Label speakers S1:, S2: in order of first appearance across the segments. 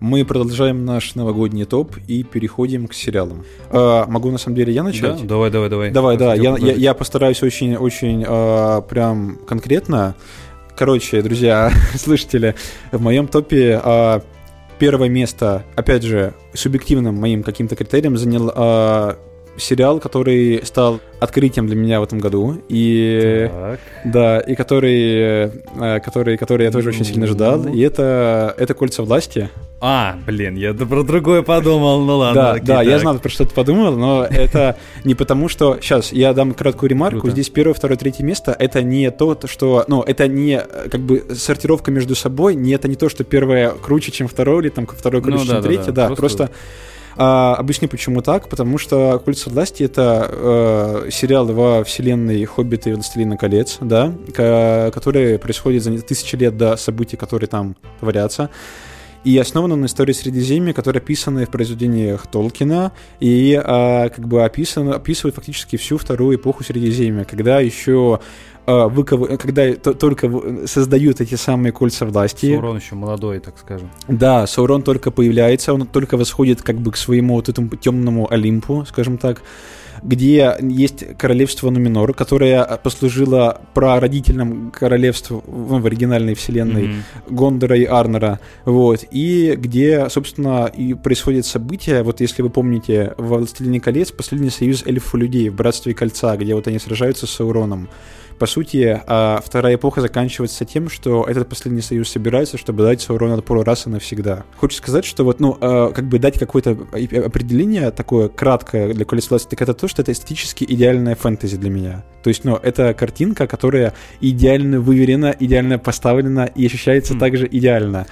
S1: Мы продолжаем наш новогодний топ и переходим к сериалам. А, могу на самом деле я начать?
S2: Да? Давай, давай, давай.
S1: Давай, да. Я, я, я постараюсь очень, очень а, прям конкретно. Короче, друзья, слышите в моем топе а, первое место, опять же, субъективным моим каким-то критерием занял а, сериал, который стал открытием для меня в этом году, и так. да, и который, э, который, который я тоже очень сильно ждал, и это это кольца власти.
S2: А, блин, я про другое подумал, ну ладно.
S1: Да, окей, да, так. я знал, про что ты подумал, но это не потому, что... Сейчас, я дам краткую ремарку. Круто. Здесь первое, второе, третье место — это не то, что... Ну, это не как бы сортировка между собой, не это не то, что первое круче, чем второе, или там второе круче, ну, да, чем да, третье, да, да просто... просто а, объясню, почему так. Потому что «Кольца власти» — это э, сериал во вселенной «Хоббита» и «Властелина колец», да, который происходит за тысячи лет до событий, которые там творятся и основана на истории Средиземья, которая описана в произведениях Толкина и а, как бы описана, описывает фактически всю вторую эпоху Средиземья, когда еще а, выков... когда только создают эти самые кольца власти.
S2: Саурон еще молодой, так скажем.
S1: Да, Саурон только появляется, он только восходит как бы к своему вот этому темному Олимпу, скажем так где есть королевство Нуминор, которое послужило прародительным королевству ну, в оригинальной вселенной mm-hmm. Гондора и Арнера, вот, и где, собственно, и происходит событие, вот если вы помните, в «Властелине колец» последний союз эльфов людей в «Братстве кольца», где вот они сражаются с Сауроном по сути, а, вторая эпоха заканчивается тем, что этот последний союз собирается, чтобы дать Саурон отпор раз и навсегда. Хочу сказать, что вот, ну, а, как бы дать какое-то определение такое краткое для колес власти, так это то, что это эстетически идеальная фэнтези для меня. То есть, ну, это картинка, которая идеально выверена, идеально поставлена и ощущается mm. также идеально.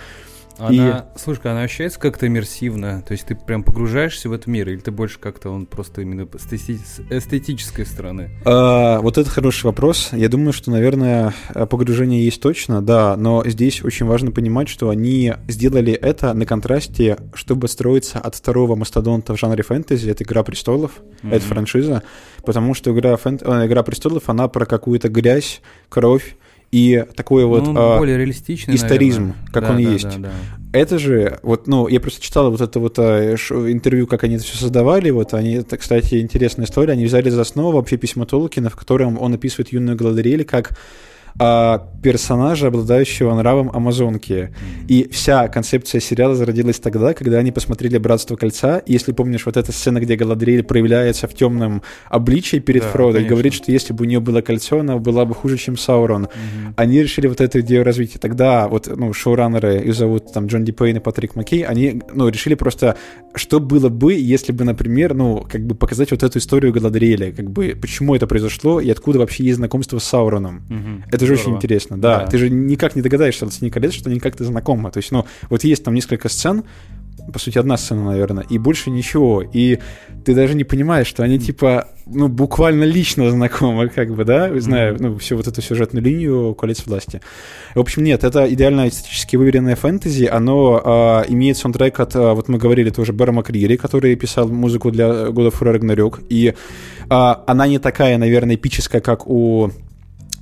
S2: Она, и... слушай, она ощущается как-то иммерсивно? То есть ты прям погружаешься в этот мир, или ты больше как-то он просто именно с эстетической стороны?
S1: А, вот это хороший вопрос. Я думаю, что, наверное, погружение есть точно, да, но здесь очень важно понимать, что они сделали это на контрасте, чтобы строиться от второго мастодонта в жанре фэнтези, это «Игра престолов», mm-hmm. это франшиза, потому что «Игра, фэнт... Э, «Игра престолов», она про какую-то гресть, кровь, и такой вот
S2: ну, а, более реалистичный,
S1: историзм,
S2: наверное.
S1: как да, он да, есть. Да, да. Это же, вот, ну, я просто читал вот это вот а, интервью, как они это все создавали, вот, они, это, кстати, интересная история, они взяли за основу вообще письмо Толкина, в котором он описывает юную Галадриэль как а, персонажа, обладающего нравом Амазонки. Mm-hmm. И вся концепция сериала зародилась тогда, когда они посмотрели «Братство кольца». И если помнишь, вот эта сцена, где Галадриэль проявляется в темном обличии перед да, Фродо и говорит, что если бы у нее было кольцо, она была бы хуже, чем Саурон. Mm-hmm. Они решили вот эту идею развить. И тогда вот, ну, шоураннеры, их зовут там Джон Ди Пейн и Патрик Маккей, они, ну, решили просто, что было бы, если бы, например, ну, как бы показать вот эту историю Галадриэля, как бы, почему это произошло и откуда вообще есть знакомство с Сауроном. Mm-hmm это же очень интересно, да. да. Ты же никак не догадаешься от колец, что они как-то знакомы. То есть, ну, вот есть там несколько сцен, по сути, одна сцена, наверное, и больше ничего. И ты даже не понимаешь, что они, типа, ну, буквально лично знакомы, как бы, да, зная, ну, всю вот эту сюжетную линию «Колец власти». В общем, нет, это идеально эстетически выверенное фэнтези, оно а, имеет саундтрек от, а, вот мы говорили тоже, Бэра Макрири, который писал музыку для of War Ragnarok, и а, она не такая, наверное, эпическая, как у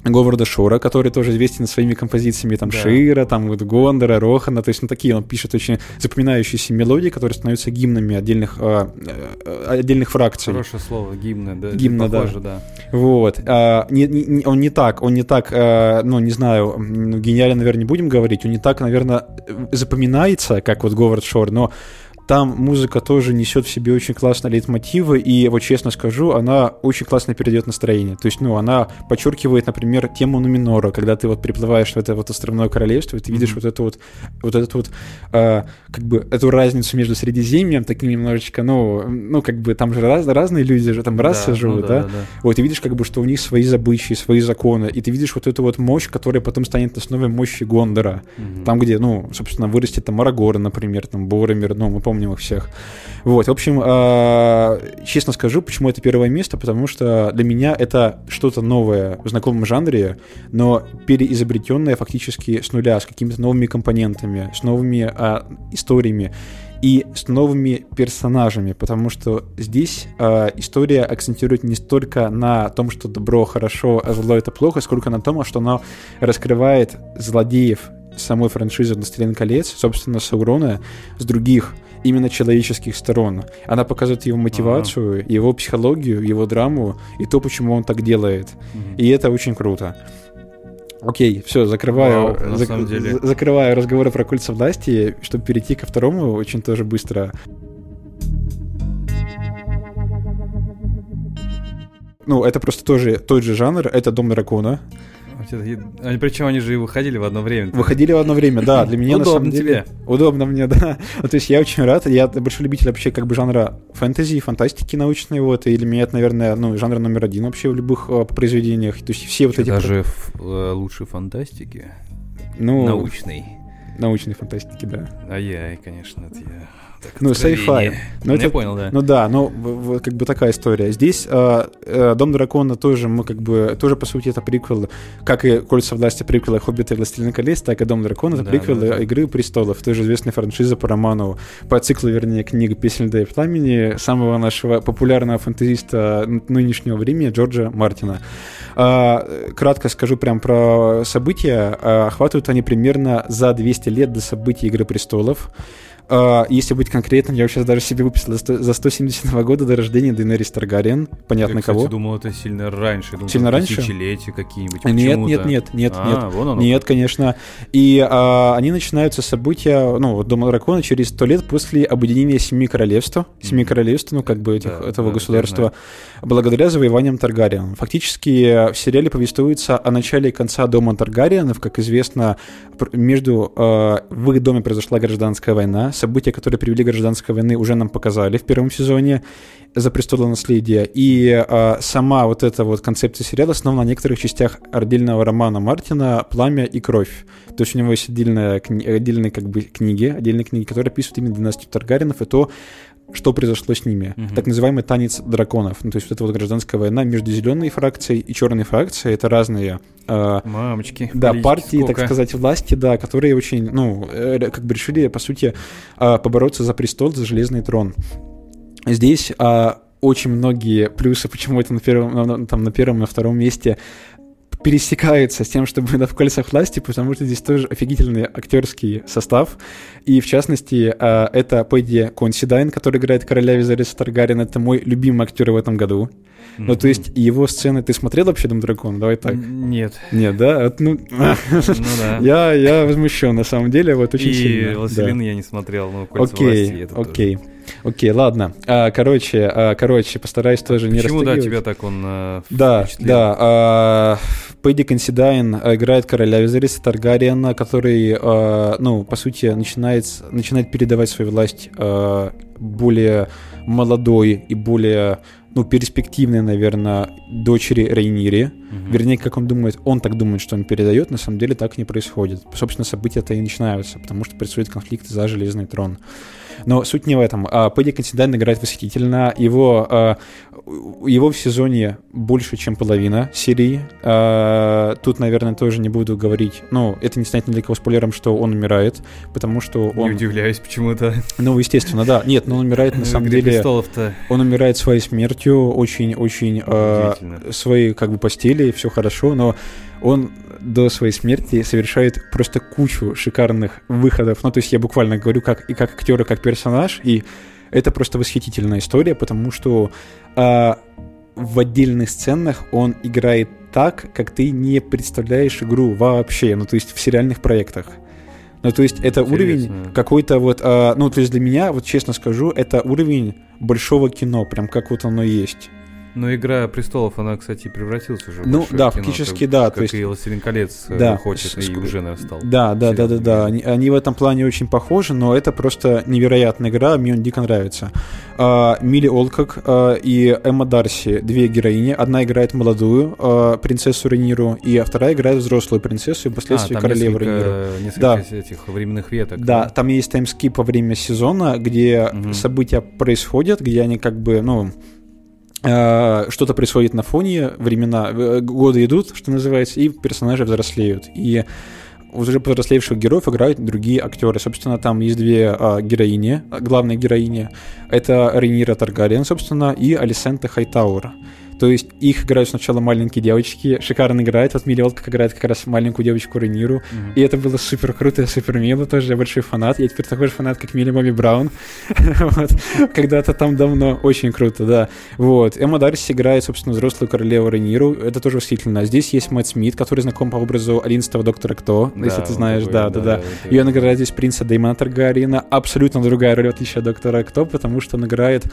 S1: Говарда Шора, который тоже известен своими композициями, там, да. Шира, там, вот, Гондора, Рохана, то есть, ну, такие, он пишет очень запоминающиеся мелодии, которые становятся гимнами отдельных, а, а, отдельных фракций.
S2: Хорошее слово, гимны, да.
S1: Гимна, похоже, да. да. Вот. А, не, не, он не так, он не так, а, ну, не знаю, гениально, наверное, не будем говорить, он не так, наверное, запоминается, как вот Говард Шор, но там музыка тоже несет в себе очень классные лейтмотивы, и вот честно скажу, она очень классно передает настроение. То есть, ну, она подчеркивает, например, тему Нуминора, когда ты вот приплываешь в это вот островное королевство, и ты видишь mm-hmm. вот эту вот, вот этот вот, э, как бы, эту разницу между Средиземьем, таким немножечко, ну, ну, как бы, там же раз, разные люди же, там расы да, живут, ну, да, да? да. Вот, и видишь, как бы, что у них свои забычьи, свои законы, и ты видишь вот эту вот мощь, которая потом станет основой мощи Гондора. Mm-hmm. Там, где, ну, собственно, вырастет там Арагора, например, там Боромир, ну, мы помним помним их всех. Вот, в общем, э, честно скажу, почему это первое место, потому что для меня это что-то новое в знакомом жанре, но переизобретенное фактически с нуля, с какими-то новыми компонентами, с новыми э, историями. и с новыми персонажами, потому что здесь э, история акцентирует не столько на том, что добро хорошо, а зло это плохо, сколько на том, что она раскрывает злодеев самой франшизы «Властелин колец», собственно, Саурона, с других именно человеческих сторон. Она показывает его мотивацию, ага. его психологию, его драму и то, почему он так делает. Угу. И это очень круто. Окей, все, закрываю, Вау, зак- деле. закрываю разговоры про кольца власти, чтобы перейти ко второму очень тоже быстро. Ну, это просто тоже тот же жанр, это Дом дракона.
S2: Они, причем они же и выходили в одно время.
S1: Выходили в одно время, да. Для меня на самом деле... тебе. Удобно мне, да. Ну, то есть я очень рад. Я большой любитель вообще как бы жанра фэнтези, фантастики научной. Вот, и для меня это, наверное, ну, жанр номер один вообще в любых э, произведениях. То есть все вот эти...
S2: Даже э, лучше фантастики? Ну, научной.
S1: Научной фантастики, да.
S2: Ай-яй, конечно, это я
S1: так, ну, sci-fi. Ну,
S2: это, понял, да.
S1: Ну да, ну, как бы такая история. Здесь э, э, Дом дракона тоже, мы как бы, тоже, по сути, это приквел, как и Кольца власти приквелы Хоббита и Властелин колец, так и Дом дракона, это да, приквелы да, да. Игры престолов, тоже известная франшиза по роману, по циклу, вернее, книг «Песнь льда и пламени» самого нашего популярного фэнтезиста нынешнего времени Джорджа Мартина. Э, кратко скажу прям про события. Э, охватывают они примерно за 200 лет до событий Игры престолов. Uh, если быть конкретным, я сейчас даже себе выписал за 170 года до рождения Дейнерис Таргариен. Понятно я, кстати, кого.
S2: Я думал, это сильно раньше. Думал,
S1: сильно раньше?
S2: Тысячелетия какие-нибудь.
S1: Нет, нет, нет, нет, а, нет. Вон оно. Нет, конечно. И а, они начинаются события, ну, вот Дома Дракона через сто лет после объединения Семи Королевств. Семи. Королевств, ну, как бы этих, да, этого да, государства, благодаря завоеваниям Таргариен. Фактически в сериале повествуется о начале и конца Дома Таргариенов. Как известно, между... А, в их доме произошла гражданская война события, которые привели к гражданской войны, уже нам показали в первом сезоне за престолонаследие. И а, сама вот эта вот концепция сериала основана на некоторых частях отдельного романа Мартина «Пламя и кровь». То есть у него есть отдельная, отдельные как бы книги, отдельные книги, которые описывают именно династию Таргаринов и то, что произошло с ними. Угу. Так называемый танец драконов. Ну, то есть вот эта вот гражданская война между зеленой фракцией и черной фракцией. Это разные...
S2: Э, Мамочки.
S1: Да, партии, сколько? так сказать, власти, да, которые очень, ну, э, как бы решили, по сути, э, побороться за престол, за железный трон. Здесь э, очень многие плюсы, почему это на первом, там, на первом, на втором месте пересекается с тем, чтобы в кольцах власти, потому что здесь тоже офигительный актерский состав. И в частности, э, это Пэдди Консидайн, который играет короля Визариса Таргарин. Это мой любимый актер в этом году. Mm-hmm. Ну, то есть его сцены... Ты смотрел вообще «Дом дракона»? Давай так.
S2: Нет.
S1: Нет, да? Ну, ну да. Я, я возмущен, на самом деле, вот очень
S2: И
S1: сильно.
S2: «Властелин» да. я не смотрел, но
S1: «Кольца окей, власти» Окей, Окей, ладно. А, короче, а, короче, постараюсь тоже
S2: Почему,
S1: не
S2: Почему, да, тебя так он
S1: а, Да, да. А, Пэдди Консидайн играет короля Визариса Таргариена, который, а, ну, по сути, начинает, начинает передавать свою власть а, более молодой и более ну, перспективной, наверное, дочери Рейнири. Угу. Вернее, как он думает, он так думает, что он передает, на самом деле так не происходит. Собственно, события-то и начинаются, потому что происходит конфликт за Железный трон. Но суть не в этом. А, Пэдди Консидайн играет восхитительно. Его, а, его в сезоне больше, чем половина серии. А, тут, наверное, тоже не буду говорить. Ну, это не станет ни для кого спойлером, что он умирает, потому что он...
S2: Не удивляюсь почему-то.
S1: Ну, естественно, да. Нет, но он умирает на самом деле... Он умирает своей смертью, очень-очень своей как бы постели, все хорошо, но он до своей смерти совершает просто кучу шикарных выходов. Ну, то есть я буквально говорю как и как актер, и как персонаж, и это просто восхитительная история, потому что э, в отдельных сценах он играет так, как ты не представляешь игру вообще, ну, то есть в сериальных проектах. Ну, то есть это Интересно. уровень какой-то вот, а, ну, то есть для меня, вот честно скажу, это уровень большого кино, прям как вот оно есть.
S2: Но «Игра престолов», она, кстати, превратилась уже в
S1: Ну, да, кино, фактически, как, да.
S2: Как то есть... и «Властелин колец» э,
S1: да,
S2: хочет, и уже, стал.
S1: Да, да, да, да, да. Они, они в этом плане очень похожи, но это просто невероятная игра, мне он дико нравится. А, Милли Олкок а, и Эмма Дарси, две героини. Одна играет молодую а, принцессу Рениру, и вторая играет взрослую принцессу и впоследствии а, королеву Рениру.
S2: Несколько да. этих временных веток.
S1: Да, да, там есть таймскип во время сезона, где угу. события происходят, где они как бы, ну что-то происходит на фоне, времена, э, годы идут, что называется, и персонажи взрослеют. И уже повзрослевших героев играют другие актеры. Собственно, там есть две а, героини, главные героини. Это Рейнира Таргариен, собственно, и Алисента Хайтаура. То есть их играют сначала маленькие девочки, шикарно играют. Вот Милли как играет как раз маленькую девочку Рениру. Mm-hmm. И это было супер круто, супер мило тоже. Я большой фанат. Я теперь такой же фанат, как Милли Бобби Браун. Когда-то там давно. Очень круто, да. Вот. Эмма Дарси играет, собственно, взрослую королеву Рениру. Это тоже восхитительно. Здесь есть Мэтт Смит, который знаком по образу 11 доктора Кто, если ты знаешь. Да, да, да. И он играет здесь принца Дэймона Таргариена. Абсолютно другая роль, в отличие от доктора Кто, потому что он играет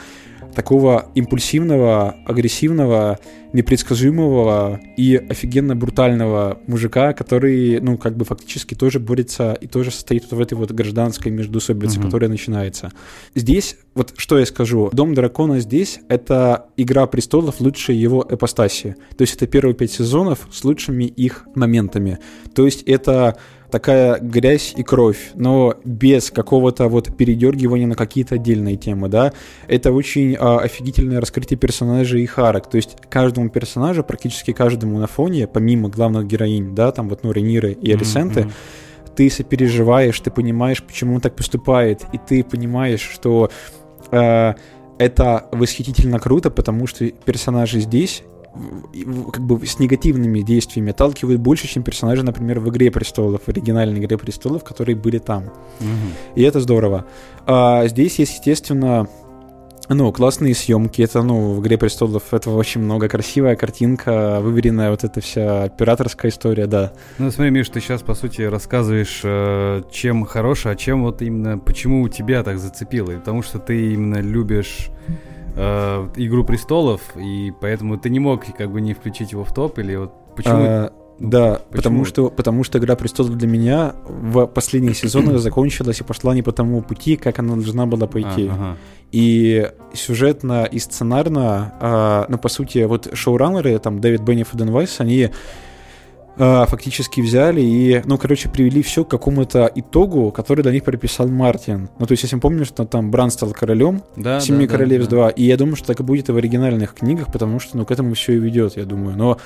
S1: такого импульсивного, агрессивного, непредсказуемого и офигенно брутального мужика, который, ну, как бы фактически тоже борется и тоже состоит вот в этой вот гражданской междоусобице, mm-hmm. которая начинается. Здесь, вот что я скажу, «Дом дракона» здесь — это «Игра престолов» лучшие его эпостаси. То есть это первые пять сезонов с лучшими их моментами. То есть это такая грязь и кровь, но без какого-то вот передергивания на какие-то отдельные темы, да. Это очень а, офигительное раскрытие персонажей и харак, то есть каждому персонажу, практически каждому на фоне, помимо главных героинь, да, там вот, ну, Рениры и Алисенты, mm-hmm. ты сопереживаешь, ты понимаешь, почему он так поступает, и ты понимаешь, что э, это восхитительно круто, потому что персонажи здесь как бы с негативными действиями отталкивают больше, чем персонажи, например, в «Игре престолов», в оригинальной «Игре престолов», которые были там. Угу. И это здорово. А здесь есть, естественно, ну, классные съемки, это, ну, в «Игре престолов» это очень много, красивая картинка, выверенная вот эта вся операторская история, да.
S2: Ну, смотри, Миш, ты сейчас, по сути, рассказываешь, э, чем хорошо, а чем вот именно, почему у тебя так зацепило, и потому что ты именно любишь э, Игру престолов, и поэтому ты не мог как бы не включить его в топ, или вот почему? А,
S1: ну, да, почему? потому что, потому что Игра престолов для меня в последних сезонах закончилась и пошла не по тому пути, как она должна была пойти. А, ага. И сюжетно и сценарно, а, ну, по сути, вот шоураннеры, там, Дэвид Бенниф и Дэн Вайс, они фактически взяли и, ну, короче, привели все к какому-то итогу, который для них прописал Мартин. Ну, то есть, если мы помним, что там Бран стал королем, да, Семи да, Королевств да, 2, и я думаю, что так и будет и в оригинальных книгах, потому что, ну, к этому все и ведет, я думаю. Но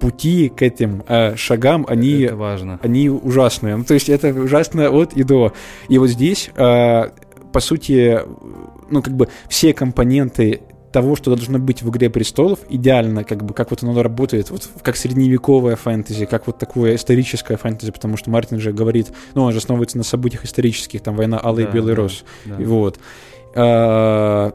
S1: пути к этим э, шагам, они, это важно. они ужасные. Ну, то есть, это ужасно от и до. И вот здесь, э, по сути, ну, как бы все компоненты того, что должно быть в «Игре престолов», идеально, как бы, как вот оно работает, вот как средневековая фэнтези, как вот такое историческое фэнтези, потому что Мартин же говорит, ну, он же основывается на событиях исторических, там, «Война Алый да, и Белый да, Рос», да. Вот. А,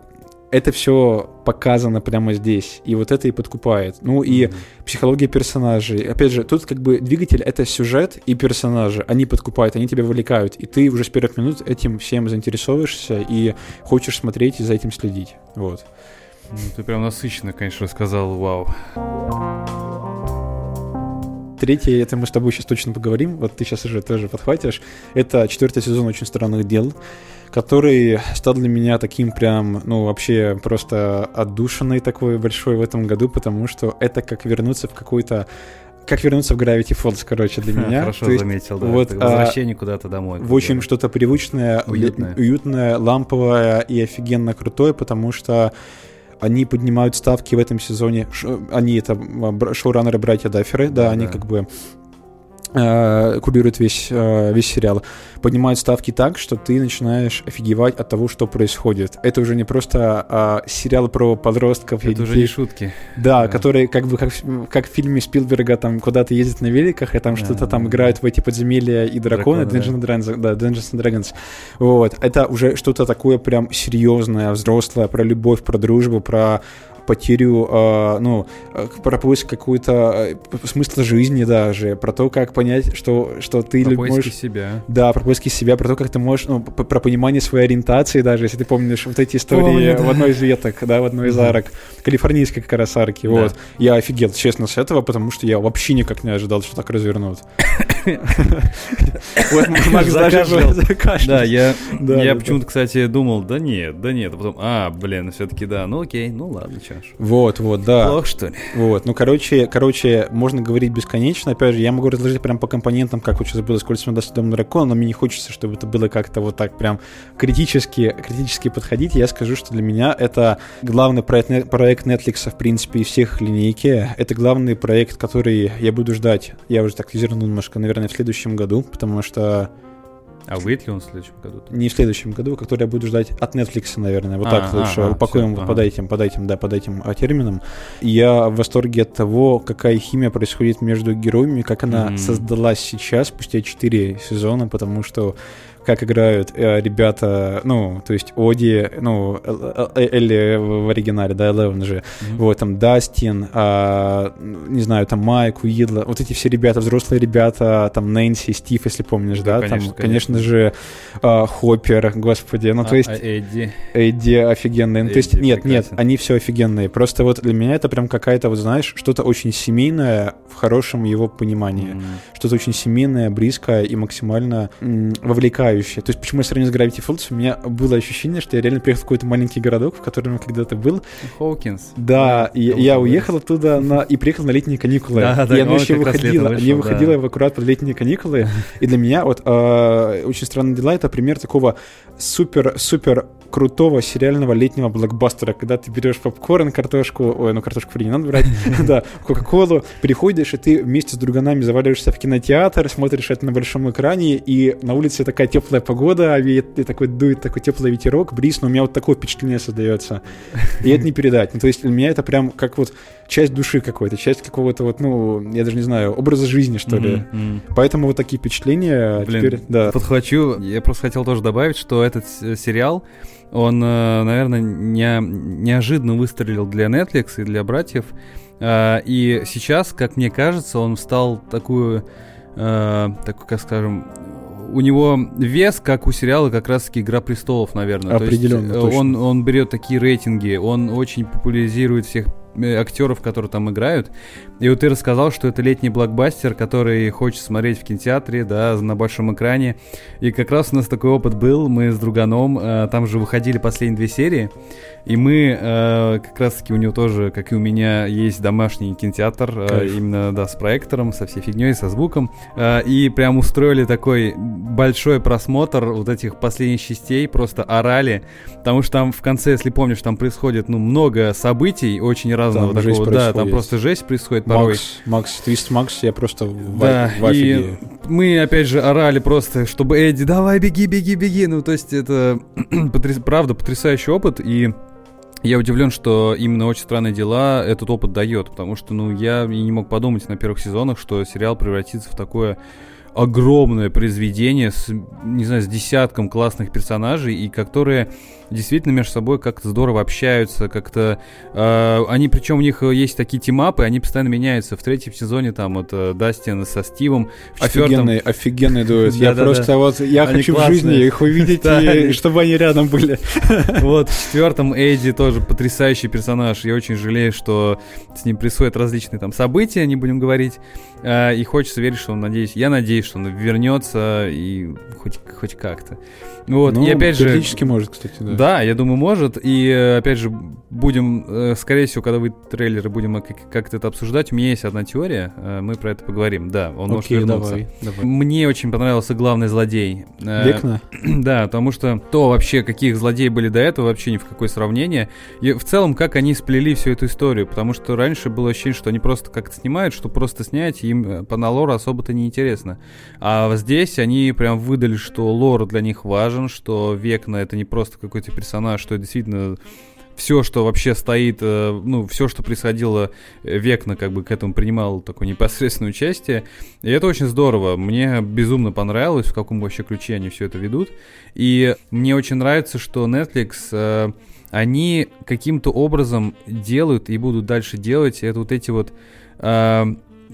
S1: это все показано прямо здесь, и вот это и подкупает. Ну и mm-hmm. психология персонажей. Опять же, тут как бы двигатель — это сюжет и персонажи. Они подкупают, они тебя вовлекают, и ты уже с первых минут этим всем заинтересовываешься и хочешь смотреть и за этим следить. Вот.
S2: Ну, ты прям насыщенно, конечно, рассказал, вау.
S1: Третье, это мы с тобой сейчас точно поговорим, вот ты сейчас уже тоже подхватишь. Это четвертый сезон «Очень странных дел», который стал для меня таким прям, ну, вообще просто отдушенный такой большой в этом году, потому что это как вернуться в какой-то как вернуться в Gravity Falls, короче, для меня.
S2: Хорошо То есть, заметил, да. Вот, возвращение а, куда-то домой.
S1: В общем, что-то привычное, уютное. уютное, ламповое и офигенно крутое, потому что они поднимают ставки в этом сезоне. Они это шоураннеры братья Дафферы, да, да они как бы э, курирует весь, э, весь сериал, поднимают ставки так, что ты начинаешь офигевать от того, что происходит. Это уже не просто э, сериал про подростков.
S2: Это уже не шутки.
S1: Да, да, которые как бы как, как в фильме Спилберга там куда-то ездят на великах, и там да, что-то там да. играют в эти подземелья и драконы, Драконы, Dungeons, да. Dragons, да, Dungeons and Dragons. Вот. Это уже что-то такое прям серьезное, взрослое, про любовь, про дружбу, про потерю, э, ну, про поиск какой-то э, смысла жизни даже, про то, как понять, что, что ты
S2: про можешь...
S1: себя. Да, про поиски себя, про то, как ты можешь, ну, про понимание своей ориентации даже, если ты помнишь вот эти истории Помню, да. в одной из веток, да, в одной из арок, калифорнийской как раз арки, да. вот. Я офигел, честно, с этого, потому что я вообще никак не ожидал, что так развернут.
S2: Макс Да, я почему-то, кстати, думал, да нет, да нет, а потом, а, блин, все-таки да, ну окей, ну ладно, ж.
S1: Вот, вот, да.
S2: Плохо, что ли?
S1: Вот, ну, короче, короче, можно говорить бесконечно. Опять же, я могу разложить прям по компонентам, как вот сейчас было сколько мы даст Дом дракона, но мне не хочется, чтобы это было как-то вот так прям критически, критически подходить. Я скажу, что для меня это главный проект, проект Netflix, в принципе, из всех линейки. Это главный проект, который я буду ждать. Я уже так изернул немножко, наверное, наверное, в следующем году, потому что
S2: а выйдет ли он в следующем году?
S1: Не в следующем году, который я буду ждать от Netflix, наверное. Вот а, так лучше а, упакуем все, под ага. этим, под этим, да, под этим а, термином. Я в восторге от того, какая химия происходит между героями, как она mm. создалась сейчас, спустя 4 сезона, потому что как играют э, ребята, ну, то есть Оди, ну, Элли в оригинале, да, Элевен же, mm-hmm. вот, там, Дастин, а, не знаю, там, Майк, Уидла, вот эти все ребята, взрослые ребята, там, Нэнси, Стив, если помнишь, да, да конечно, там, конечно, конечно же, а, Хоппер, господи, ну, а, то есть... А
S2: Эдди?
S1: Эдди офигенный, ну, то есть, нет, прекрасен. нет, они все офигенные, просто вот для меня это прям какая-то, вот, знаешь, что-то очень семейное в хорошем его понимании, mm-hmm. что-то очень семейное, близкое и максимально м- вовлекающее пугающее. То есть, почему я сравнил с Gravity Falls, у меня было ощущение, что я реально приехал в какой-то маленький городок, в котором я когда-то был.
S2: Хоукинс.
S1: Да, и я уехал оттуда на, и приехал на летние каникулы. Да, да, и оно еще выходило, вышел, не выходило да. аккурат под летние каникулы. И для меня вот э, очень странные дела это пример такого супер-супер крутого сериального летнего блокбастера, когда ты берешь попкорн, картошку, ой, ну картошку фри не надо брать, да, кока-колу, приходишь, и ты вместе с друганами заваливаешься в кинотеатр, смотришь это на большом экране, и на улице такая теплая погода, и такой дует такой теплый ветерок, бриз, но у меня вот такое впечатление создается. И это не передать. Ну, то есть для меня это прям как вот часть души какой-то, часть какого-то вот, ну, я даже не знаю, образа жизни, что ли. Mm-hmm. Поэтому вот такие впечатления
S2: Блин, теперь, да. Подхвачу, я просто хотел тоже добавить, что этот сериал, он, э, наверное, не, неожиданно выстрелил для Netflix и для братьев. Э, и сейчас, как мне кажется, он стал такую, э, такую, как скажем, у него вес, как у сериала, как раз-таки «Игра престолов», наверное.
S1: Определенно,
S2: То есть, он, он берет такие рейтинги, он очень популяризирует всех актеров, которые там играют. И вот ты рассказал, что это летний блокбастер, который хочет смотреть в кинотеатре, да, на большом экране. И как раз у нас такой опыт был, мы с друганом, э, там же выходили последние две серии, и мы э, как раз-таки у него тоже, как и у меня, есть домашний кинотеатр, э, именно, да, с проектором, со всей фигней, со звуком. Э, и прям устроили такой большой просмотр вот этих последних частей, просто орали, потому что там в конце, если помнишь, там происходит, ну, много событий, очень разного там такого, да, там просто жесть происходит порой.
S1: Макс, Макс, Твист Макс, я просто в, да, в
S2: и мы, опять же, орали просто, чтобы Эдди, давай, беги, беги, беги, ну, то есть это, потряс, правда, потрясающий опыт, и я удивлен, что именно «Очень странные дела» этот опыт дает, потому что, ну, я и не мог подумать на первых сезонах, что сериал превратится в такое огромное произведение с, не знаю, с десятком классных персонажей, и которые действительно между собой как-то здорово общаются, как-то... Э, они, причем у них есть такие тимапы, они постоянно меняются. В третьем сезоне там вот э, Дастин со Стивом.
S1: В офигенный, четвертом... офигенный дуэт. Я просто вот, я хочу в жизни их увидеть, чтобы они рядом были.
S2: Вот, в четвертом Эйди тоже потрясающий персонаж. Я очень жалею, что с ним происходят различные там события, не будем говорить. Э, и хочется верить, что он, надеюсь, я надеюсь, что он вернется и хоть, хоть как-то. Вот,
S1: ну,
S2: и опять
S1: же... Теоретически может, кстати, да.
S2: Да, я думаю, может. И э, опять же, будем, э, скорее всего, когда вы трейлеры будем как-то это обсуждать, у меня есть одна теория, мы про это поговорим. Да, он Окей, может вернуться. Давай, давай. Мне очень понравился главный злодей.
S1: Векна?
S2: Да, потому что то вообще, каких злодеи были до этого, вообще ни в какое сравнение. И в целом, как они сплели всю эту историю, потому что раньше было ощущение, что они просто как-то снимают, что просто снять, им по налору особо-то не интересно. А здесь они прям выдали, что лор для них важен, что Векна это не просто какой-то персонаж, что действительно все, что вообще стоит, э, ну, все, что происходило э, Векна, как бы к этому принимал такое непосредственное участие. И это очень здорово. Мне безумно понравилось, в каком вообще ключе они все это ведут. И мне очень нравится, что Netflix э, они каким-то образом делают и будут дальше делать это вот эти вот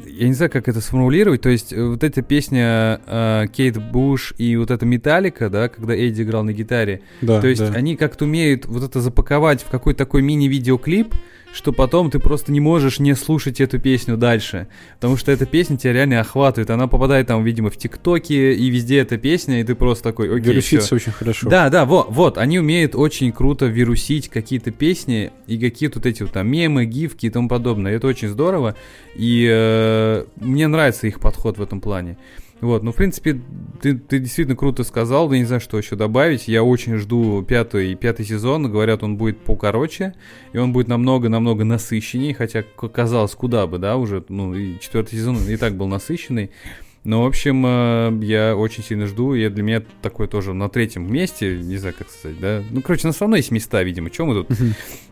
S2: я не знаю, как это сформулировать. То есть, э, вот эта песня э, Кейт Буш и вот эта Металлика, да, когда Эдди играл на гитаре. Да, то есть, да. они как-то умеют вот это запаковать в какой-то такой мини-видеоклип, что потом ты просто не можешь не слушать эту песню дальше. Потому что эта песня тебя реально охватывает. Она попадает там, видимо, в ТикТоке, и везде эта песня, и ты просто такой, окей,
S1: Вирусится очень хорошо.
S2: Да, да, вот, вот, они умеют очень круто вирусить какие-то песни и какие-то вот эти вот там мемы, гифки и тому подобное. Это очень здорово, и э, мне нравится их подход в этом плане. Вот, ну, в принципе, ты, ты действительно круто сказал, да не знаю, что еще добавить. Я очень жду пятый, пятый сезон, говорят, он будет покороче, и он будет намного-намного насыщеннее, хотя казалось, куда бы, да, уже, ну, и четвертый сезон и так был насыщенный. Ну, в общем, э, я очень сильно жду, и для меня такое тоже на третьем месте, не знаю, как сказать, да. Ну, короче, на все равно есть места, видимо. Чем мы тут,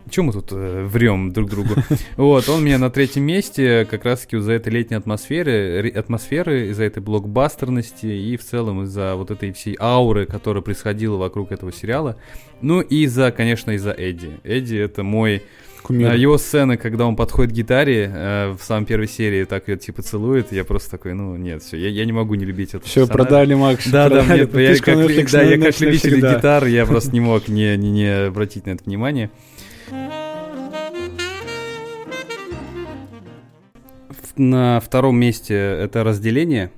S2: чем мы тут э, врем друг другу? Вот, он у меня на третьем месте как раз-таки из-за этой летней атмосферы, атмосферы, из-за этой блокбастерности и в целом из-за вот этой всей ауры, которая происходила вокруг этого сериала. Ну, и из-за, конечно, из-за Эдди. Эдди — это мой
S1: Кумир.
S2: а Его сцена, когда он подходит к гитаре э, в самой первой серии, так ее типа целует, я просто такой, ну нет, все, я, я не могу не любить это.
S1: Все, продали, Макс.
S2: Да, да, нет, я, как,
S1: Netflix
S2: да, я как любитель
S1: навсегда.
S2: гитар, я просто не мог не, не, не обратить на это внимание. На втором месте это разделение.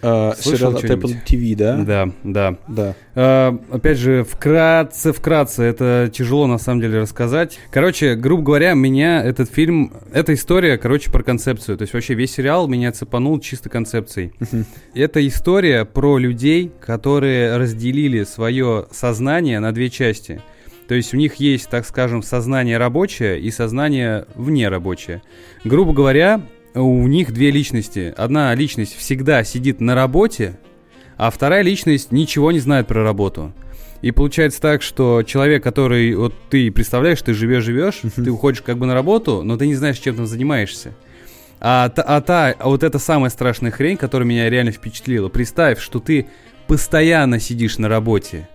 S2: Слышал
S1: Сериал от? Apple TV, да?
S2: Да, да.
S1: Да.
S2: А, опять же, вкратце, вкратце, это тяжело на самом деле рассказать. Короче, грубо говоря, меня этот фильм, эта история, короче, про концепцию. То есть вообще весь сериал меня цепанул чисто концепцией. Это история про людей, которые разделили свое сознание на две части. То есть у них есть, так скажем, сознание рабочее и сознание внерабочее. Грубо говоря, у них две личности. Одна личность всегда сидит на работе, а вторая личность ничего не знает про работу. И получается так, что человек, который, вот ты представляешь, ты живешь-живешь,
S1: Мгм.
S2: ты уходишь как бы на работу, но ты не знаешь, чем там занимаешься. А, та, а та, а вот это самая страшная хрень, которая меня реально впечатлила. Представь, что ты постоянно сидишь на работе.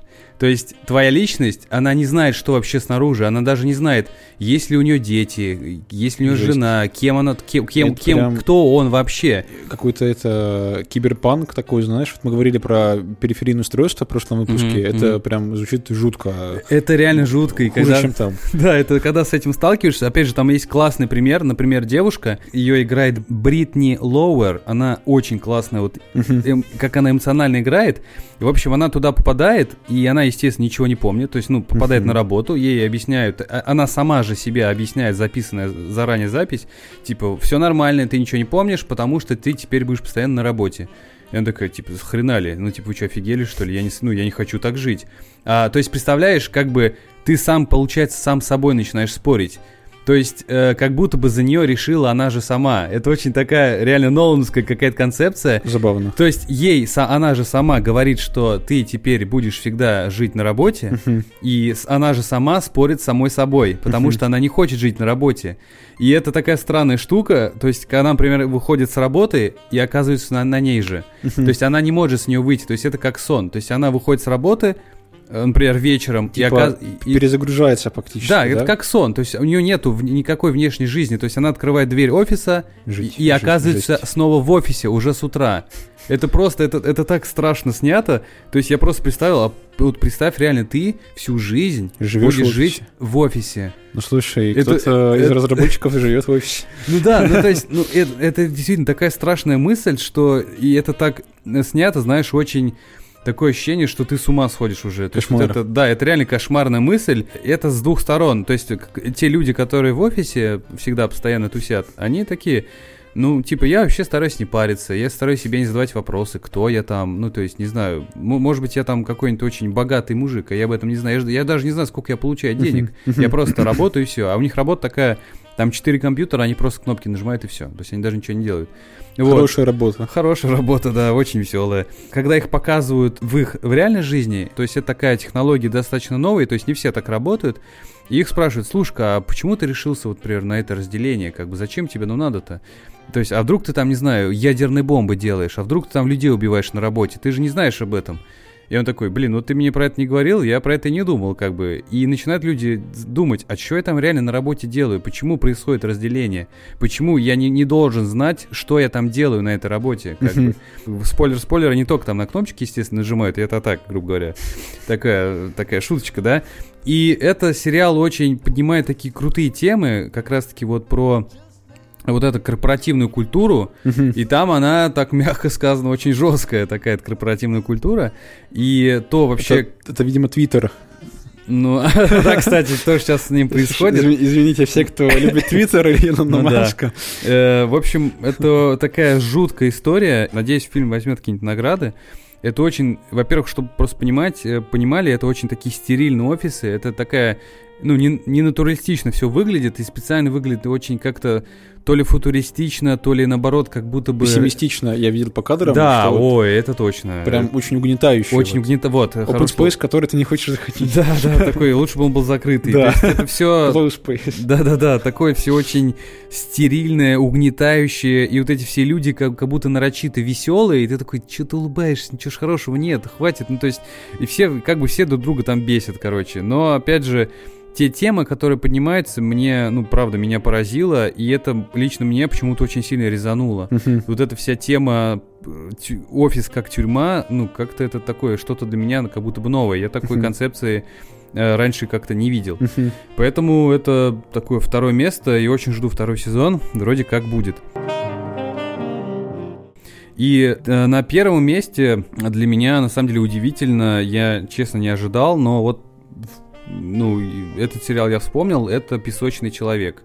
S2: То есть твоя личность, она не знает, что вообще снаружи, она даже не знает, есть ли у нее дети, есть ли у нее
S1: Жесть.
S2: жена, кем она, кем, кем,
S1: Это
S2: кем- кто он вообще.
S1: Какой-то это киберпанк такой, знаешь, вот мы говорили про периферийное устройство в прошлом выпуске,
S2: Мгм,
S1: это
S2: мгм.
S1: прям звучит жутко,
S2: Это реально жутко. И
S1: хуже,
S2: когда,
S1: чем там.
S2: Да, это когда с этим сталкиваешься. Опять же, там есть классный пример. Например, девушка, ее играет Бритни Лоуэр. Она очень классная, вот
S1: Мгм.
S2: эм, как она эмоционально играет. В общем, она туда попадает, и она, естественно, ничего не помнит. То есть, ну, попадает
S1: Мгм.
S2: на работу, ей объясняют, а- она сама же себе объясняет записанная заранее запись, типа, все нормально, ты ничего не помнишь, потому что ты теперь будешь постоянно на работе. И она такая, типа, хрена ли? Ну, типа, вы что, офигели, что ли? Я не, ну, я не хочу так жить. А, то есть, представляешь, как бы ты сам, получается, сам собой начинаешь спорить. То есть, э, как будто бы за нее решила она же сама. Это очень такая реально нолановская какая-то концепция.
S1: Забавно.
S2: То есть ей, са- она же сама говорит, что ты теперь будешь всегда жить на работе,
S1: Мгм.
S2: и она же сама спорит с самой собой, потому
S1: Мгм.
S2: что она не хочет жить на работе. И это такая странная штука, то есть, когда она, например, выходит с работы и оказывается на, на ней же. То есть она не может с нее выйти, то есть это как сон. То есть она выходит с работы, например, вечером, и,
S1: Типа
S2: оказ- и-
S1: Перезагружается фактически,
S2: да, это как сон, то есть у нее нету в- никакой внешней жизни, то есть она открывает дверь офиса
S1: Жить,
S2: и, и
S1: жить,
S2: оказывается
S1: жесть.
S2: снова в офисе уже с утра. Это просто, это, это так страшно снято. То есть я просто представил, а вот представь, реально, ты всю жизнь
S1: Живешь в
S2: будешь
S1: офисе.
S2: жить в офисе.
S1: Ну слушай,
S2: Это-
S1: кто-то из
S2: это-
S1: разработчиков живет в офисе.
S2: Ну да, ну то есть, ну это, это действительно такая страшная мысль, что и это так э, снято, знаешь, очень такое ощущение, что ты с ума сходишь уже. То есть вот
S1: Кошмар.
S2: это, да, это реально кошмарная мысль. Это с двух сторон. То есть те люди, которые в офисе всегда постоянно тусят, они такие, ну, типа, я вообще стараюсь не париться, я стараюсь себе не задавать вопросы, кто я там, ну, то есть, не знаю, может быть, я там какой-нибудь очень богатый мужик, а я об этом не знаю, я, я даже не знаю, сколько я получаю денег, я просто работаю и все, а у них работа такая, там четыре компьютера, они просто кнопки нажимают и все, то есть они даже ничего не делают. Вот.
S1: Хорошая работа.
S2: Хорошая работа, да, очень веселая. Когда их показывают в их в реальной жизни, то есть это такая технология достаточно новая, то есть не все так работают, и их спрашивают, слушай, а почему ты решился, вот, например, на это разделение, как бы зачем тебе ну надо-то? То есть, а вдруг ты там, не знаю, ядерные бомбы делаешь, а вдруг ты там людей убиваешь на работе, ты же не знаешь об этом. И он такой, блин, ну ты мне про это не говорил, я про это не думал, как бы. И начинают люди думать, а что я там реально на работе делаю, почему происходит разделение, почему я не, не должен знать, что я там делаю на этой работе. Как бы. Спойлер-спойлер, они только там на кнопочки, естественно, нажимают, и это так, грубо говоря. Такая, такая шуточка, да. И это сериал очень поднимает такие крутые темы, как раз-таки вот про вот эту корпоративную культуру, и там она, так мягко сказано, очень жесткая такая корпоративная культура. И то вообще...
S1: Это, это, видимо, Твиттер.
S2: Ну, да, кстати, то, что сейчас с ним происходит.
S1: Изв- Извините, все, кто любит Твиттер или Илона
S2: Ну.
S1: Маска.
S2: Э, В общем, это такая жуткая история. Надеюсь, фильм возьмет какие-нибудь награды. Это очень, во-первых, чтобы просто понимать, э, понимали, это очень такие стерильные офисы. Это такая, ну, не, не натуралистично все выглядит, и специально выглядит очень как-то то ли футуристично, то ли наоборот, как будто бы...
S1: Пессимистично, я видел по кадрам.
S2: Да,
S1: что вот
S2: ой, это точно.
S1: Прям очень угнетающий.
S2: Очень
S1: вот.
S2: угнета... Вот,
S1: Open. Space, который ты не хочешь заходить.
S2: Да, да, такой, лучше бы он был закрытый.
S1: Да.
S2: Это все...
S1: Close Space.
S2: Да-да-да, такое все очень стерильное, угнетающее, и вот эти все люди как, как будто нарочито веселые, и ты такой, что ты улыбаешься, ничего хорошего нет, хватит, ну то есть, и все, как бы все друг друга там бесят, короче, но опять же, те темы, которые поднимаются, мне, ну, правда, меня поразило, и это лично мне почему-то очень сильно резануло.
S1: Мгм.
S2: Вот эта вся тема э, тю- офис как тюрьма, ну, как-то это такое, что-то для меня как будто бы новое. Я такой
S1: Мгм.
S2: концепции э, раньше как-то не видел.
S1: Мгм.
S2: Поэтому это такое второе место, и очень жду второй сезон, вроде как будет. И э, на первом месте для меня на самом деле удивительно, я честно не ожидал, но вот ну, этот сериал я вспомнил, это «Песочный человек».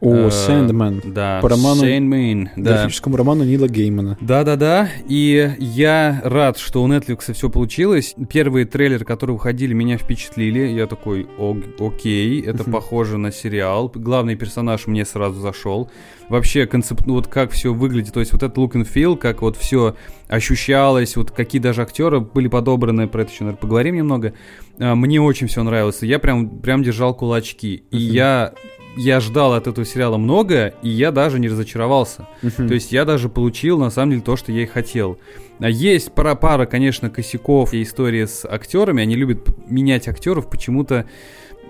S1: О,
S2: Э,
S1: Сэндман.
S2: Да,
S1: По роману-
S2: Sandman, да.
S1: Графическому роману Нила Геймана.
S2: Да-да-да, и я рад, что у Netflix все получилось. Первые трейлеры, которые выходили, меня впечатлили. Я такой, «О- окей, это похоже на сериал. Главный персонаж мне сразу зашел. Вообще, концепт, вот как все выглядит, то есть вот этот look and feel, как вот все ощущалось, вот какие даже актеры были подобраны, про это еще, наверное, поговорим немного. А, Мне очень все нравилось. Я прям, прям держал кулачки. И я, я ждал от этого сериала много, и я даже не разочаровался. То есть я даже получил, на самом деле, то, что я и хотел. А Есть пара, пара, конечно, косяков и истории с актерами. Они любят менять актеров почему-то.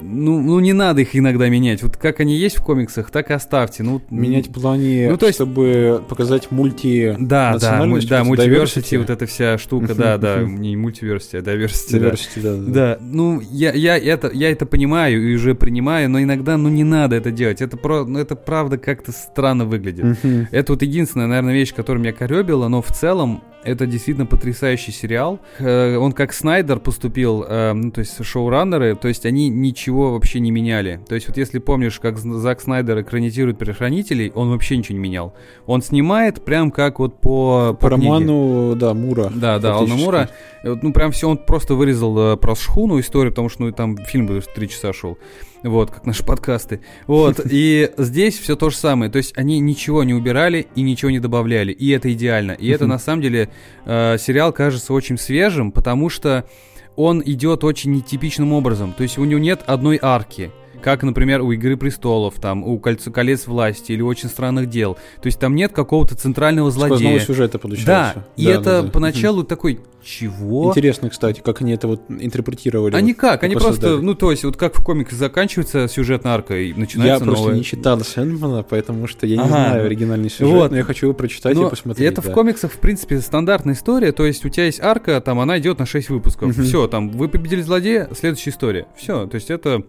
S2: Ну, ну, не надо их иногда менять. Вот как они есть в комиксах, так и оставьте. Ну,
S1: Менять в плане,
S2: Ну, то есть-
S1: чтобы показать мульти
S2: Да, да, муль- да, мультиверсити, вот эта вся штука, да, да, не мультиверсити, а diversity,
S1: diversity, да, да.
S2: Да, ну я, я, это, я это понимаю и уже принимаю, но иногда ну не надо это делать. Это, про, ну, это правда как-то странно выглядит. Это вот единственная, наверное, вещь, которая меня коребила, но в целом это действительно потрясающий сериал. Э, Он как Снайдер поступил, э, ну, то есть шоураннеры, то есть они ничего вообще не меняли. То есть вот если помнишь, как Зак Снайдер экранизирует «Предохранителей», он вообще ничего не менял. Он снимает прям как вот по,
S1: По
S2: книге.
S1: роману, да, Мура.
S2: Да, да, Алана. Мура. Э, вот, Ну, прям все, он просто вырезал э, про шхуну историю, потому что, ну, там фильм бы три часа шел. Вот, как наши подкасты. Вот, и здесь все то же самое. То есть они ничего не убирали и ничего не добавляли. И это идеально. И это, на самом деле, э, сериал кажется очень свежим, потому что он идет очень нетипичным образом. То есть у него нет одной арки. Как, например, у «Игры престолов», там, у «Кольцо- «Колец власти» или «Очень странных дел». То есть там нет какого-то центрального
S1: Сквозного
S2: злодея.
S1: сюжета получается.
S2: Да, и
S1: Да,
S2: это
S1: да, да.
S2: поначалу такой, чего?
S1: Интересно, кстати, как они это вот интерпретировали.
S2: Они
S1: вот,
S2: как? Они просто,
S1: создали.
S2: ну то есть, вот как в комиксах заканчивается сюжетная арка и
S1: Я
S2: начинается
S1: просто
S2: новая.
S1: не читал Сэндмана, поэтому что я не
S2: Ага.
S1: знаю оригинальный сюжет,
S2: Вот.
S1: но я хочу его прочитать
S2: Но
S1: и посмотреть.
S2: это
S1: да.
S2: в комиксах, в принципе, стандартная история. То есть у тебя есть арка, там она идет на 6 выпусков. Все, там вы победили злодея, следующая история. Все, то есть это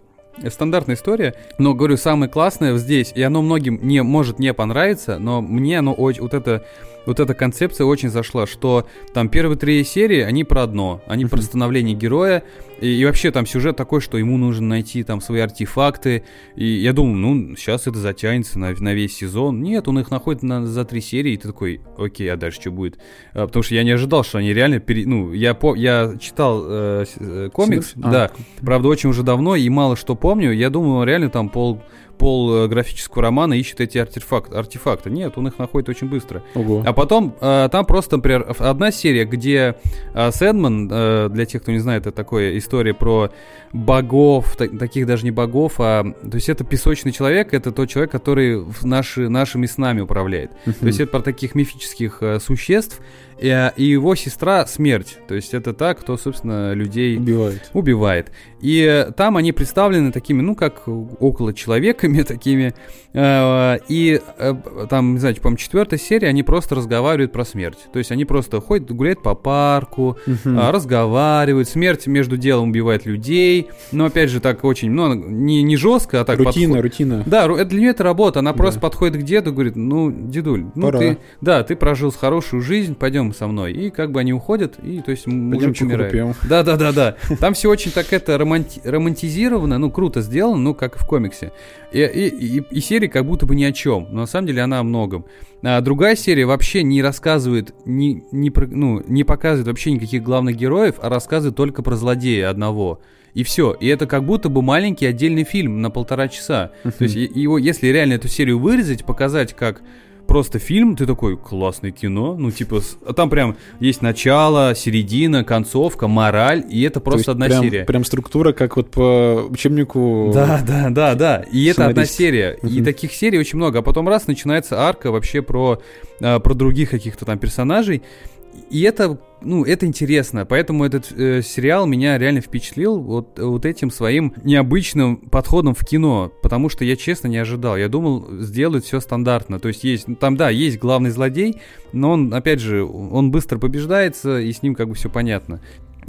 S2: стандартная история. Но говорю, самое классное здесь, и оно многим не может не понравиться, но мне оно очень вот это вот эта концепция очень зашла, что там первые три серии, они про одно, они про становление героя, и, и вообще там сюжет такой, что ему нужно найти там свои артефакты, и я думал, ну, сейчас это затянется на, на весь сезон. Нет, он их находит на, за три серии, и ты такой, окей, а дальше что будет? А, потому что я не ожидал, что они реально, пере... ну, я, по... я читал э, э, комикс,
S1: А,
S2: да, правда, очень уже давно, и мало что помню, я думаю, реально там пол пол э, графического романа ищет эти артефакт, артефакты. Нет, он их находит очень быстро.
S1: Ого.
S2: А потом э, там просто, например, одна серия, где э, Сэдман, э, для тех, кто не знает, это такая история про богов, та- таких даже не богов, а то есть это песочный человек, это тот человек, который в наши, нашими снами управляет. То есть это про таких мифических э, существ, и, и его сестра смерть. То есть это та, кто, собственно, людей
S1: убивает.
S2: убивает. И э, там они представлены такими, ну, как около человеками такими. Э, И э, там, не знаю, по-моему, четвертой серии они просто разговаривают про смерть. То есть они просто ходят, гуляют по парку, а, разговаривают. Смерть между делом убивает людей. Но опять же, так очень, ну, не, не жестко, а так
S1: рутина,
S2: подход-
S1: рутина.
S2: да, для нее это работа. Она
S1: Да.
S2: просто подходит к деду и говорит, ну, дедуль, ну
S1: Пора.
S2: ты, да, ты прожил хорошую жизнь, пойдем пойдем со мной. И как бы они уходят, и то есть мужик умирает. Да, да, да, да. Там все очень так это романти- романтизировано, ну, круто сделано, ну, как и в комиксе. И, и, и- и серия как будто бы ни о чем, но на самом деле она о многом. А другая серия вообще не рассказывает, не, не, ну, не показывает вообще никаких главных героев, а рассказывает только про злодея одного. И все. И это как будто бы маленький отдельный фильм на полтора часа. То есть его, если реально эту серию вырезать, показать как просто фильм, ты такой, классное кино, ну типа, а там прям есть начало, середина, концовка, мораль, и это
S1: То
S2: просто одна
S1: прям,
S2: серия.
S1: Прям структура, как вот по учебнику.
S2: Да, да, да, да. И это одна серия. И
S1: Мгм.
S2: таких серий очень много. А потом раз начинается арка вообще про, а, про других каких-то там персонажей. И это, ну, это интересно. Поэтому этот э, сериал меня реально впечатлил вот, вот этим своим необычным подходом в кино. Потому что я честно не ожидал. Я думал, сделают все стандартно. То есть есть, ну, там, да, есть главный злодей, но он, опять же, он быстро побеждается, и с ним как бы все понятно.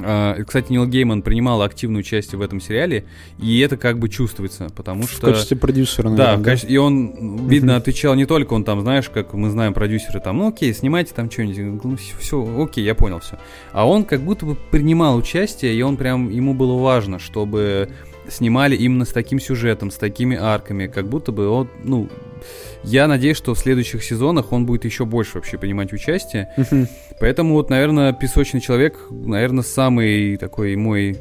S2: А, Кстати, Нил Гейман принимал активное участие в этом сериале, и это как бы чувствуется, потому
S1: В
S2: что...
S1: качестве продюсера,
S2: Да,
S1: наверное,
S2: в качестве- и он, видно, отвечал не только он там, знаешь, как мы знаем, продюсеры там, ну окей, снимайте там что-нибудь, ну все, окей, я понял все. А он как будто бы принимал участие, и он прям, ему было важно, чтобы снимали именно с таким сюжетом, с такими арками, как будто бы он, ну, я надеюсь, что в следующих сезонах он будет еще больше вообще принимать участие. Поэтому вот, наверное, «Песочный человек», наверное, самый такой мой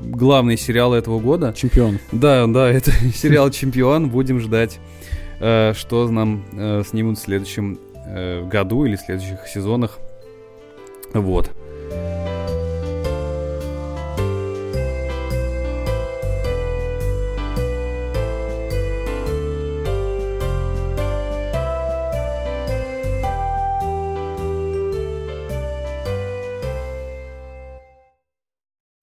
S2: главный сериал этого года.
S1: Чемпион.
S2: Да, да, это сериал «Чемпион». Будем ждать, э, что нам э, снимут в следующем э, году или в следующих сезонах. Вот.